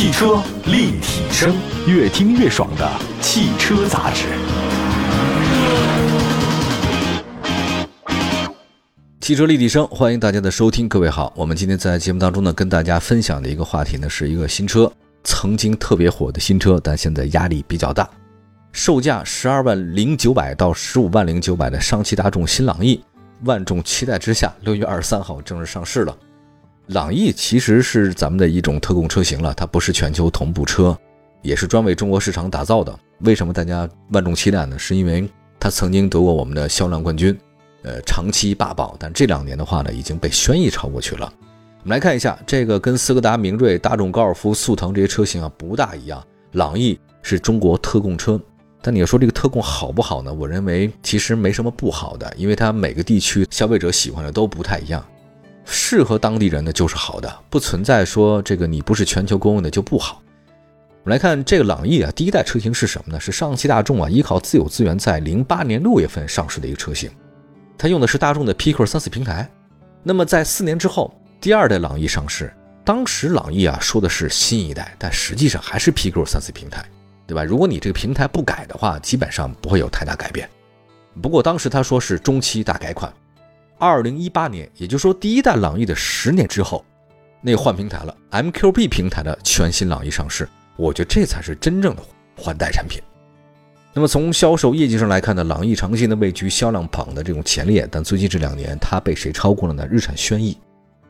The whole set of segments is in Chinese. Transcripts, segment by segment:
汽车立体声，越听越爽的汽车杂志。汽车立体声，欢迎大家的收听。各位好，我们今天在节目当中呢，跟大家分享的一个话题呢，是一个新车，曾经特别火的新车，但现在压力比较大，售价十二万零九百到十五万零九百的上汽大众新朗逸，万众期待之下，六月二十三号正式上市了。朗逸其实是咱们的一种特供车型了，它不是全球同步车，也是专为中国市场打造的。为什么大家万众期待呢？是因为它曾经得过我们的销量冠军。呃，长期霸榜，但这两年的话呢，已经被轩逸超过去了。我们来看一下，这个跟斯柯达明锐、大众高尔夫、速腾这些车型啊不大一样。朗逸是中国特供车，但你要说这个特供好不好呢？我认为其实没什么不好的，因为它每个地区消费者喜欢的都不太一样，适合当地人的就是好的，不存在说这个你不是全球公认的就不好。我们来看这个朗逸啊，第一代车型是什么呢？是上汽大众啊依靠自有资源在零八年六月份上市的一个车型。它用的是大众的 P Q 三四平台，那么在四年之后，第二代朗逸上市，当时朗逸啊说的是新一代，但实际上还是 P Q 三四平台，对吧？如果你这个平台不改的话，基本上不会有太大改变。不过当时他说是中期大改款，二零一八年，也就是说第一代朗逸的十年之后，那换平台了，M Q B 平台的全新朗逸上市，我觉得这才是真正的换代产品。那么从销售业绩上来看呢，朗逸长期呢位居销量榜的这种前列，但最近这两年它被谁超过了呢？日产轩逸。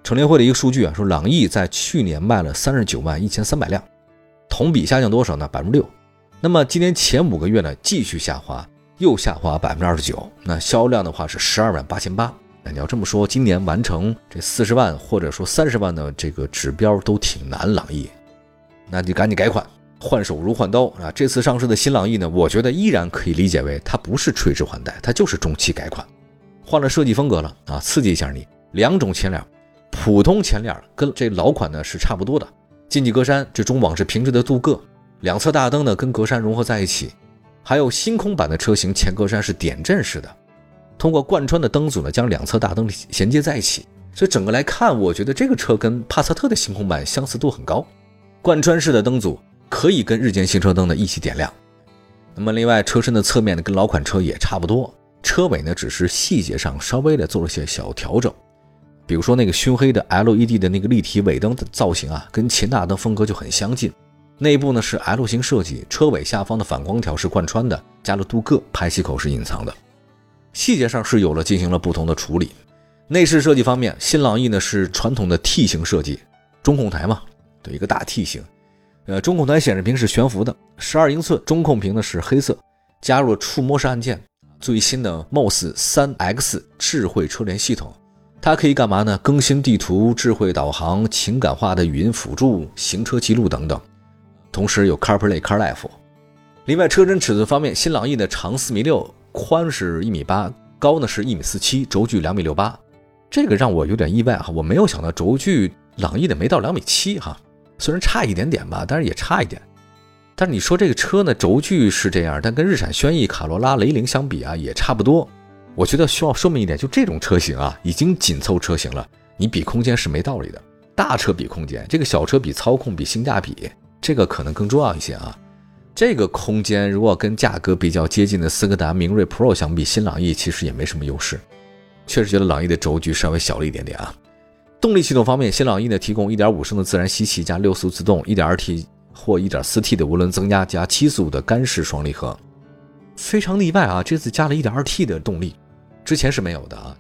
乘联会的一个数据啊，说朗逸在去年卖了三十九万一千三百辆，同比下降多少呢？百分之六。那么今年前五个月呢继续下滑，又下滑百分之二十九。那销量的话是十二万八千八。你要这么说，今年完成这四十万或者说三十万的这个指标都挺难，朗逸，那就赶紧改款。换手如换刀啊！这次上市的新朗逸呢，我觉得依然可以理解为它不是垂直换代，它就是中期改款，换了设计风格了啊！刺激一下你，两种前脸，普通前脸跟这老款呢是差不多的，进气格栅这中网是平直的镀铬，两侧大灯呢跟格栅融合在一起，还有星空版的车型前格栅是点阵式的，通过贯穿的灯组呢将两侧大灯衔接在一起，所以整个来看，我觉得这个车跟帕萨特的星空版相似度很高，贯穿式的灯组。可以跟日间行车灯呢一起点亮。那么另外车身的侧面呢跟老款车也差不多，车尾呢只是细节上稍微的做了些小调整，比如说那个熏黑的 LED 的那个立体尾灯的造型啊，跟前大灯风格就很相近。内部呢是 L 型设计，车尾下方的反光条是贯穿的，加了镀铬，排气口是隐藏的。细节上是有了进行了不同的处理。内饰设计方面，新朗逸呢是传统的 T 型设计，中控台嘛，对，一个大 T 型。呃，中控台显示屏是悬浮的，十二英寸中控屏呢是黑色，加入了触摸式按键，最新的 MOS 三 X 智慧车联系统，它可以干嘛呢？更新地图、智慧导航、情感化的语音辅助、行车记录等等，同时有 CarPlay、CarLife。另外，车身尺寸方面，新朗逸的长四米六，宽是一米八，高呢是一米四七，轴距两米六八，这个让我有点意外哈，我没有想到轴距朗逸的没到两米七哈。虽然差一点点吧，但是也差一点。但是你说这个车呢，轴距是这样，但跟日产轩逸、卡罗拉、雷凌相比啊，也差不多。我觉得需要说明一点，就这种车型啊，已经紧凑车型了，你比空间是没道理的。大车比空间，这个小车比操控、比性价比，这个可能更重要一些啊。这个空间如果跟价格比较接近的斯柯达明锐 Pro 相比，新朗逸其实也没什么优势。确实觉得朗逸的轴距稍微小了一点点啊。动力系统方面，新朗逸呢提供1.5升的自然吸气加六速自动，1.2T 或 1.4T 的涡轮增压加七速的干式双离合，非常例外啊！这次加了一点二 T 的动力，之前是没有的啊。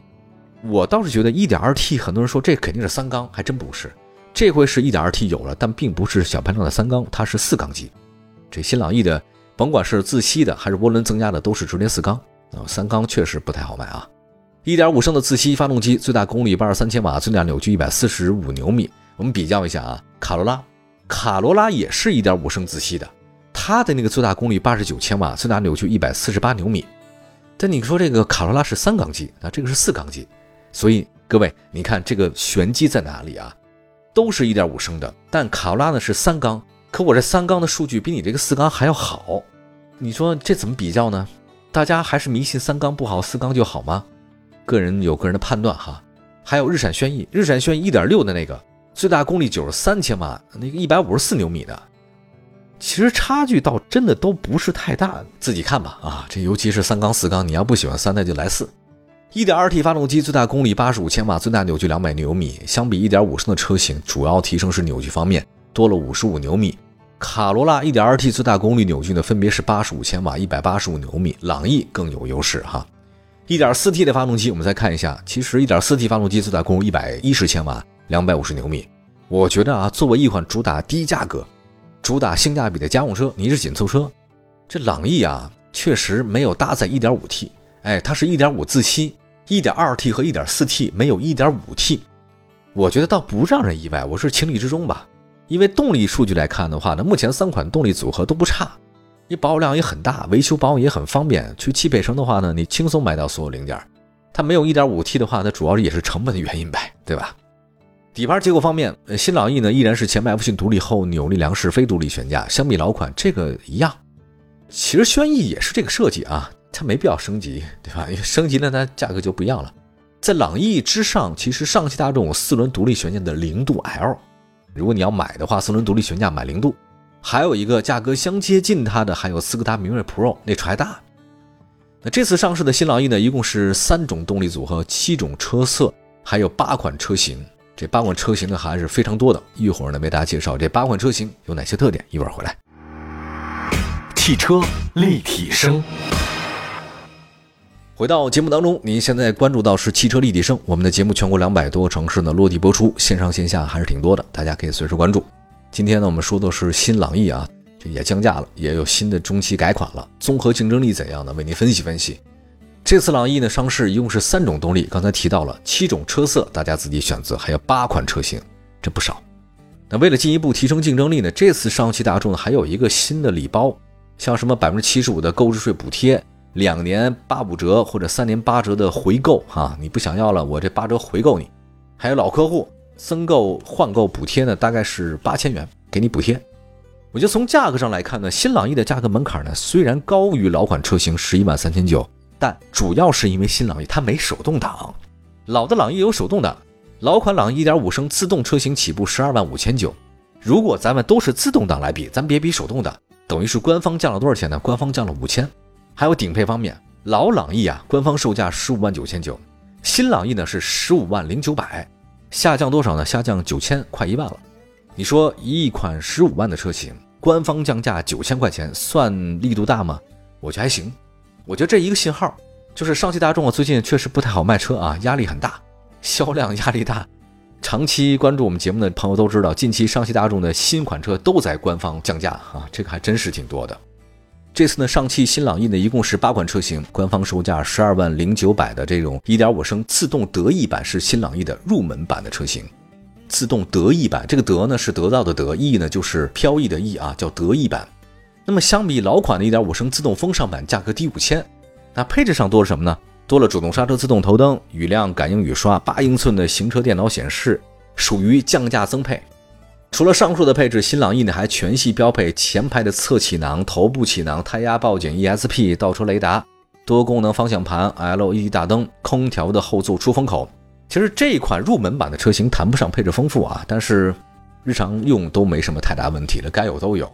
我倒是觉得 1.2T，很多人说这肯定是三缸，还真不是。这回是 1.2T 有了，但并不是小排量的三缸，它是四缸机。这新朗逸的，甭管是自吸的还是涡轮增压的，都是直连四缸啊。三缸确实不太好卖啊。一点五升的自吸发动机，最大功率八十三千瓦，最大扭矩一百四十五牛米。我们比较一下啊，卡罗拉，卡罗拉也是一点五升自吸的，它的那个最大功率八十九千瓦，最大扭矩一百四十八牛米。但你说这个卡罗拉是三缸机啊，这个是四缸机，所以各位，你看这个玄机在哪里啊？都是一点五升的，但卡罗拉呢是三缸，可我这三缸的数据比你这个四缸还要好，你说这怎么比较呢？大家还是迷信三缸不好，四缸就好吗？个人有个人的判断哈，还有日产轩逸，日产轩逸一点六的那个最大功率九十三千瓦，那个一百五十四牛米的，其实差距倒真的都不是太大，自己看吧啊，这尤其是三缸四缸，你要不喜欢三，那就来四。一点二 T 发动机最大功率八十五千瓦，最大扭矩两百牛米，相比一点五升的车型，主要提升是扭矩方面多了五十五牛米。卡罗拉一点二 T 最大功率扭矩呢，分别是八十五千瓦、一百八十五牛米，朗逸更有优势哈。一点四 T 的发动机，我们再看一下，其实一点四 T 发动机最大功率一百一十千瓦、两百五十牛米。我觉得啊，作为一款主打低价格、主打性价比的家用车，你是紧凑车，这朗逸啊，确实没有搭载一点五 T，哎，它是一点五自吸。一点二 T 和一点四 T 没有一点五 T，我觉得倒不让人意外，我是情理之中吧。因为动力数据来看的话呢，目前三款动力组合都不差，你保有量也很大，维修保养也很方便。去汽配城的话呢，你轻松买到所有零件。它没有一点五 T 的话，它主要也是成本的原因呗，对吧？底盘结构方面，新朗逸呢依然是前麦弗逊独立后扭力梁式非独立悬架，相比老款这个一样。其实轩逸也是这个设计啊。它没必要升级，对吧？因为升级了，它价格就不一样了。在朗逸之上，其实上汽大众四轮独立悬架的零度 L，如果你要买的话，四轮独立悬架买零度。还有一个价格相接近它的，还有斯柯达明锐 Pro，那车还大。那这次上市的新朗逸呢，一共是三种动力组合，七种车色，还有八款车型。这八款车型呢还是非常多的。一会儿呢为大家介绍这八款车型有哪些特点。一会儿回来，汽车立体声。回到节目当中，您现在关注到是汽车立体声，我们的节目全国两百多个城市呢落地播出，线上线下还是挺多的，大家可以随时关注。今天呢，我们说的是新朗逸啊，这也降价了，也有新的中期改款了，综合竞争力怎样呢？为您分析分析。这次朗逸呢上市一共是三种动力，刚才提到了七种车色，大家自己选择，还有八款车型，这不少。那为了进一步提升竞争力呢，这次上汽大众呢还有一个新的礼包，像什么百分之七十五的购置税补贴。两年八五折或者三年八折的回购哈，你不想要了，我这八折回购你。还有老客户增购换购补贴呢，大概是八千元给你补贴。我觉得从价格上来看呢，新朗逸的价格门槛呢虽然高于老款车型十一万三千九，但主要是因为新朗逸它没手动挡，老的朗逸有手动挡。老款朗逸一点五升自动车型起步十二万五千九，如果咱们都是自动挡来比，咱别比手动挡，等于是官方降了多少钱呢？官方降了五千。还有顶配方面，老朗逸啊，官方售价十五万九千九，新朗逸呢是十五万零九百，下降多少呢？下降九千，快一万了。你说一款十五万的车型，官方降价九千块钱，算力度大吗？我觉得还行。我觉得这一个信号，就是上汽大众啊，最近确实不太好卖车啊，压力很大，销量压力大。长期关注我们节目的朋友都知道，近期上汽大众的新款车都在官方降价啊，这个还真是挺多的。这次呢，上汽新朗逸呢，一共是八款车型，官方售价十二万零九百的这种一点五升自动得意版是新朗逸的入门版的车型。自动得意版，这个得呢是得到的得，意呢就是飘逸的逸啊，叫得意版。那么相比老款的一点五升自动风尚版，价格低五千。那配置上多了什么呢？多了主动刹车、自动头灯、雨量感应雨刷、八英寸的行车电脑显示，属于降价增配。除了上述的配置，新朗逸呢还全系标配前排的侧气囊、头部气囊、胎压报警、ESP、倒车雷达、多功能方向盘、LED 大灯、空调的后座出风口。其实这款入门版的车型谈不上配置丰富啊，但是日常用都没什么太大问题了，该有都有。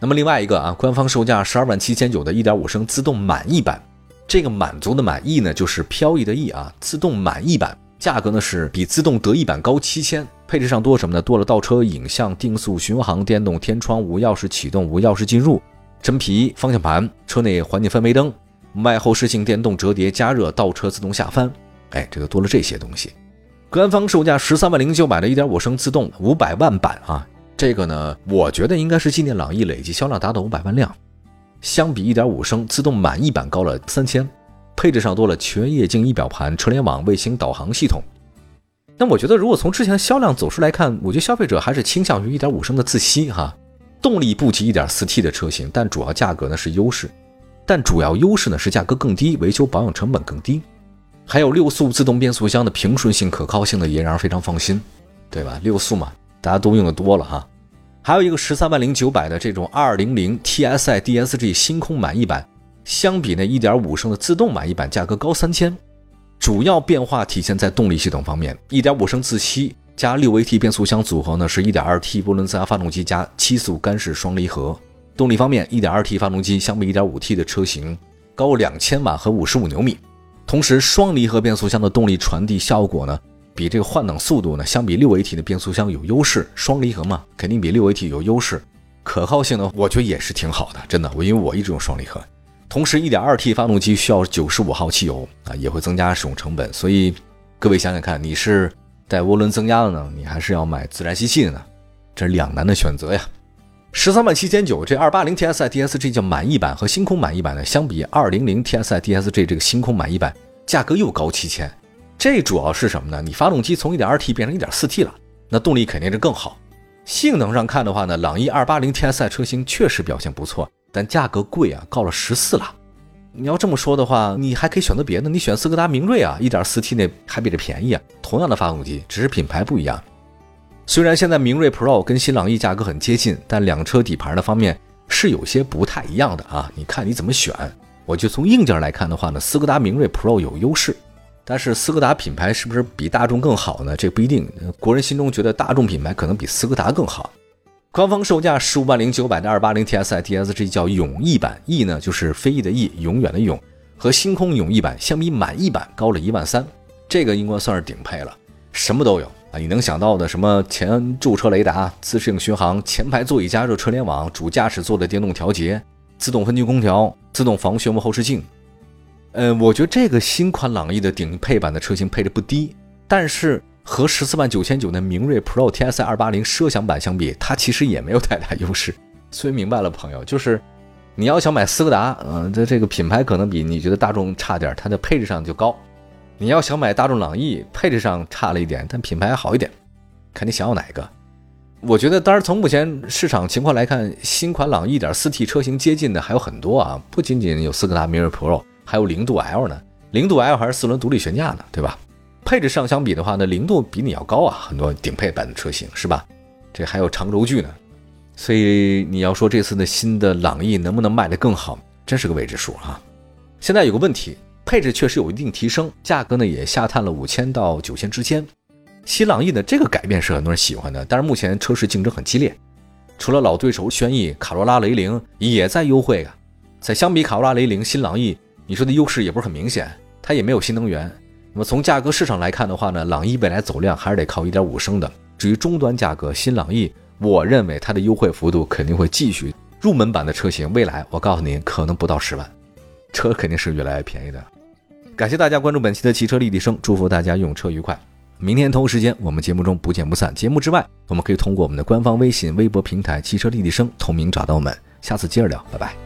那么另外一个啊，官方售价十二万七千九的1.5升自动满意版，这个满足的满意呢就是飘逸的逸啊，自动满意版。价格呢是比自动得意版高七千，配置上多什么呢？多了倒车影像、定速巡航、电动天窗、无钥匙启动、无钥匙进入、真皮方向盘、车内环境氛围灯、外后视镜电动折叠加热、倒车自动下翻。哎，这个多了这些东西。官方售价十三万零九百的一点五升自动五百万版啊，这个呢，我觉得应该是纪念朗逸累计销量达到五百万辆，相比一点五升自动满意版高了三千。配置上多了全液晶仪表盘、车联网、卫星导航系统。那我觉得，如果从之前销量走势来看，我觉得消费者还是倾向于1.5升的自吸哈，动力不及 1.4T 的车型，但主要价格呢是优势。但主要优势呢是价格更低，维修保养成本更低，还有六速自动变速箱的平顺性、可靠性呢也让人非常放心，对吧？六速嘛，大家都用的多了哈。还有一个十三万零九百的这种200 TSI DSG 星空满意版。相比那1.5升的自动满意版，价格高三千。主要变化体现在动力系统方面，1.5升自吸加六 AT 变速箱组合呢是 1.2T 涡轮增压发动机加七速干式双离合。动力方面，1.2T 发动机相比 1.5T 的车型高两千瓦和五十五牛米。同时，双离合变速箱的动力传递效果呢，比这个换挡速度呢，相比六 AT 的变速箱有优势。双离合嘛，肯定比六 AT 有优势。可靠性呢，我觉得也是挺好的，真的。我因为我一直用双离合。同时，1.2T 发动机需要95号汽油啊，也会增加使用成本。所以，各位想想看，你是带涡轮增压的呢，你还是要买自然吸气的呢？这是两难的选择呀。十三万七千九，这二八零 TSI DSG 叫满意版和星空满意版呢，相比二零零 TSI DSG 这个星空满意版，价格又高七千。这主要是什么呢？你发动机从 1.2T 变成 1.4T 了，那动力肯定是更好。性能上看的话呢，朗逸二八零 TSI 车型确实表现不错，但价格贵啊，高了十四了。你要这么说的话，你还可以选择别的，你选斯柯达明锐啊，1.4T 那还比这便宜啊，同样的发动机，只是品牌不一样。虽然现在明锐 Pro 跟新朗逸价格很接近，但两车底盘的方面是有些不太一样的啊。你看你怎么选？我就从硬件来看的话呢，斯柯达明锐 Pro 有优势，但是斯柯达品牌是不是比大众更好呢？这不一定。国人心中觉得大众品牌可能比斯柯达更好。官方售价十五万零九百的二八零 TSITSG 叫永逸版，逸呢就是飞翼的翼，永远的永，和星空永逸版相比，满意版高了一万三，这个应该算是顶配了，什么都有。啊，你能想到的什么前驻车雷达、自适应巡航、前排座椅加热车联网、主驾驶座的电动调节、自动分区空调、自动防眩目后视镜。呃，我觉得这个新款朗逸的顶配版的车型配置不低，但是和十四万九千九的明锐 Pro TSI 二八零奢享版相比，它其实也没有太大优势。所以明白了，朋友，就是你要想买斯柯达，嗯，它这个品牌可能比你觉得大众差点，它的配置上就高。你要想买大众朗逸，配置上差了一点，但品牌好一点，看你想要哪一个。我觉得，当然从目前市场情况来看，新款朗逸点四 T 车型接近的还有很多啊，不仅仅有斯柯达明锐 Pro，还有零度 L 呢。零度 L 还是四轮独立悬架呢，对吧？配置上相比的话呢，零度比你要高啊，很多顶配版的车型是吧？这还有长轴距呢，所以你要说这次的新的朗逸能不能卖得更好，真是个未知数啊。现在有个问题。配置确实有一定提升，价格呢也下探了五千到九千之间。新朗逸的这个改变是很多人喜欢的，但是目前车市竞争很激烈，除了老对手轩逸、卡罗拉、雷凌也在优惠啊。在相比卡罗拉、雷凌，新朗逸你说的优势也不是很明显，它也没有新能源。那么从价格市场来看的话呢，朗逸未来走量还是得靠1.5升的。至于终端价格，新朗逸我认为它的优惠幅度肯定会继续，入门版的车型未来我告诉您可能不到十万。车肯定是越来越便宜的。感谢大家关注本期的汽车立体声，祝福大家用车愉快。明天同一时间，我们节目中不见不散。节目之外，我们可以通过我们的官方微信、微博平台“汽车立体声”同名找到我们。下次接着聊，拜拜。